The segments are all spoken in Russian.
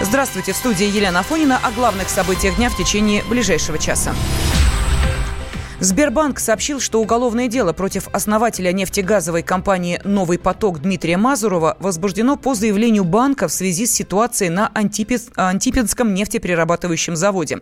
Здравствуйте, в студии Елена Афонина о главных событиях дня в течение ближайшего часа. Сбербанк сообщил, что уголовное дело против основателя нефтегазовой компании «Новый поток» Дмитрия Мазурова возбуждено по заявлению банка в связи с ситуацией на Антипинском нефтеперерабатывающем заводе.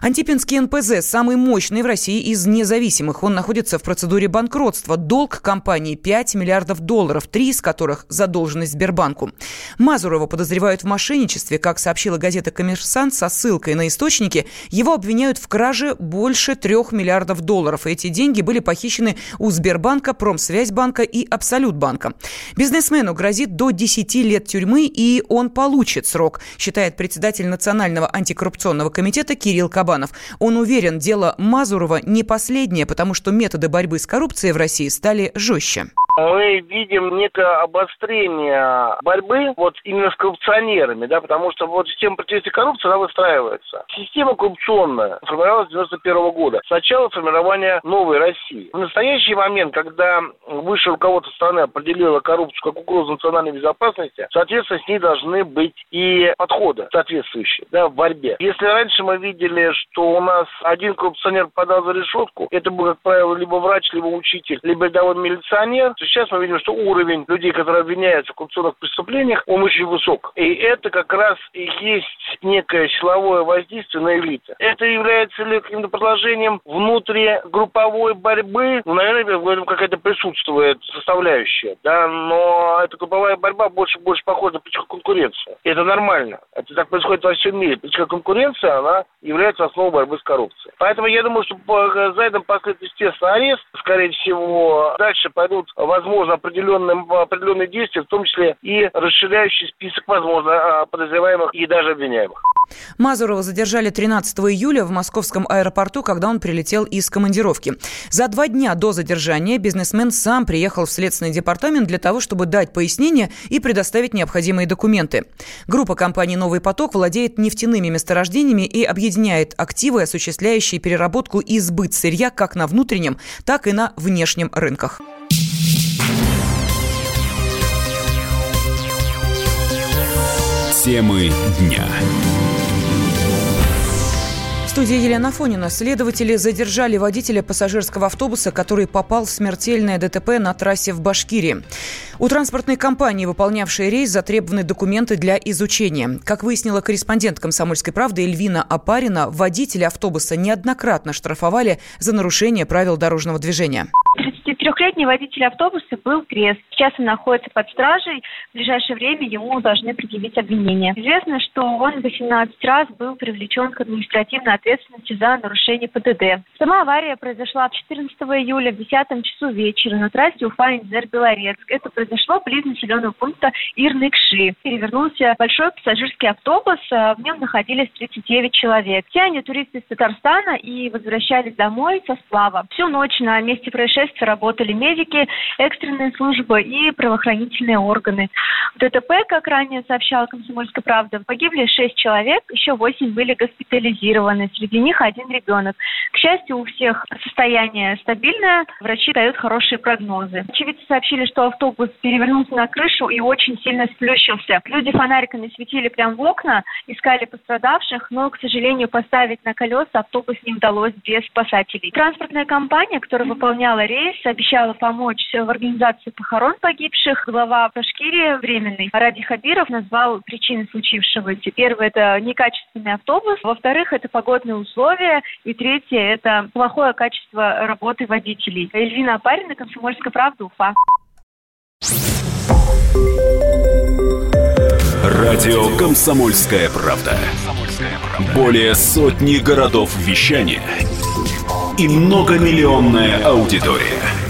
Антипинский НПЗ самый мощный в России из независимых. Он находится в процедуре банкротства. Долг компании 5 миллиардов долларов, три из которых задолженность Сбербанку. Мазурова подозревают в мошенничестве. Как сообщила газета «Коммерсант» со ссылкой на источники, его обвиняют в краже больше трех миллиардов долларов. Эти деньги были похищены у Сбербанка, Промсвязьбанка и Абсолютбанка. Бизнесмену грозит до 10 лет тюрьмы, и он получит срок, считает председатель Национального антикоррупционного комитета Кирилл Кабан. Кабанов. Он уверен, дело Мазурова не последнее, потому что методы борьбы с коррупцией в России стали жестче мы видим некое обострение борьбы вот именно с коррупционерами, да, потому что вот система противодействия коррупции, она выстраивается. Система коррупционная формировалась с 91 года, с начала формирования новой России. В настоящий момент, когда высшее руководство страны определило коррупцию как угрозу национальной безопасности, соответственно, с ней должны быть и подходы соответствующие, да, в борьбе. Если раньше мы видели, что у нас один коррупционер подал за решетку, это был, как правило, либо врач, либо учитель, либо рядовой милиционер, то сейчас мы видим, что уровень людей, которые обвиняются в коррупционных преступлениях, он очень высок. И это как раз и есть некое силовое воздействие на элите. Это является ли каким-то продолжением внутригрупповой борьбы? Ну, наверное, в этом какая-то присутствует составляющая, да, но эта групповая борьба больше больше похожа на политическую конкуренцию. И это нормально. Это так происходит во всем мире. Политическая конкуренция, она является основой борьбы с коррупцией. Поэтому я думаю, что за этим последует, естественно, арест. Скорее всего, дальше пойдут возможно, определенные, определенные действия, в том числе и расширяющий список, возможно, а, подозреваемых и даже обвиняемых. Мазурова задержали 13 июля в московском аэропорту, когда он прилетел из командировки. За два дня до задержания бизнесмен сам приехал в Следственный департамент для того, чтобы дать пояснение и предоставить необходимые документы. Группа компании «Новый поток» владеет нефтяными месторождениями и объединяет активы, осуществляющие переработку и сбыт сырья как на внутреннем, так и на внешнем рынках. Темы дня. В студии Елена Фонина. Следователи задержали водителя пассажирского автобуса, который попал в смертельное ДТП на трассе в Башкирии. У транспортной компании, выполнявшей рейс, затребованы документы для изучения. Как выяснила корреспондент «Комсомольской правды» Эльвина Апарина, водителя автобуса неоднократно штрафовали за нарушение правил дорожного движения. 33-летний водитель автобуса был крест. Сейчас он находится под стражей. В ближайшее время ему должны предъявить обвинение. Известно, что он 18 раз был привлечен к административной ответственности за нарушение ПДД. Сама авария произошла 14 июля в 10 часу вечера на трассе Уфа-Инзер-Белорецк. Это произошло близ населенного пункта Ирныкши. Перевернулся большой пассажирский автобус. А в нем находились 39 человек. Все они туристы из Татарстана и возвращались домой со сплава. Всю ночь на месте происшествия работали медики, экстренные службы и правоохранительные органы. В ДТП, как ранее сообщала «Комсомольская правда», погибли шесть человек, еще восемь были госпитализированы. Среди них один ребенок. К счастью, у всех состояние стабильное, врачи дают хорошие прогнозы. Очевидцы сообщили, что автобус перевернулся на крышу и очень сильно сплющился. Люди фонариками светили прямо в окна, искали пострадавших, но, к сожалению, поставить на колеса автобус не удалось без спасателей. Транспортная компания, которая выполняла рейс, обещала помочь в организации похорон погибших. Глава Башкирии временный Ради Хабиров назвал причины случившегося. Первое – это некачественный автобус. Во-вторых, это погодные условия. И третье – это плохое качество работы водителей. Эльвина Апарина, Комсомольская правда, Уфа. Радио «Комсомольская правда». Более сотни городов вещания и многомиллионная аудитория.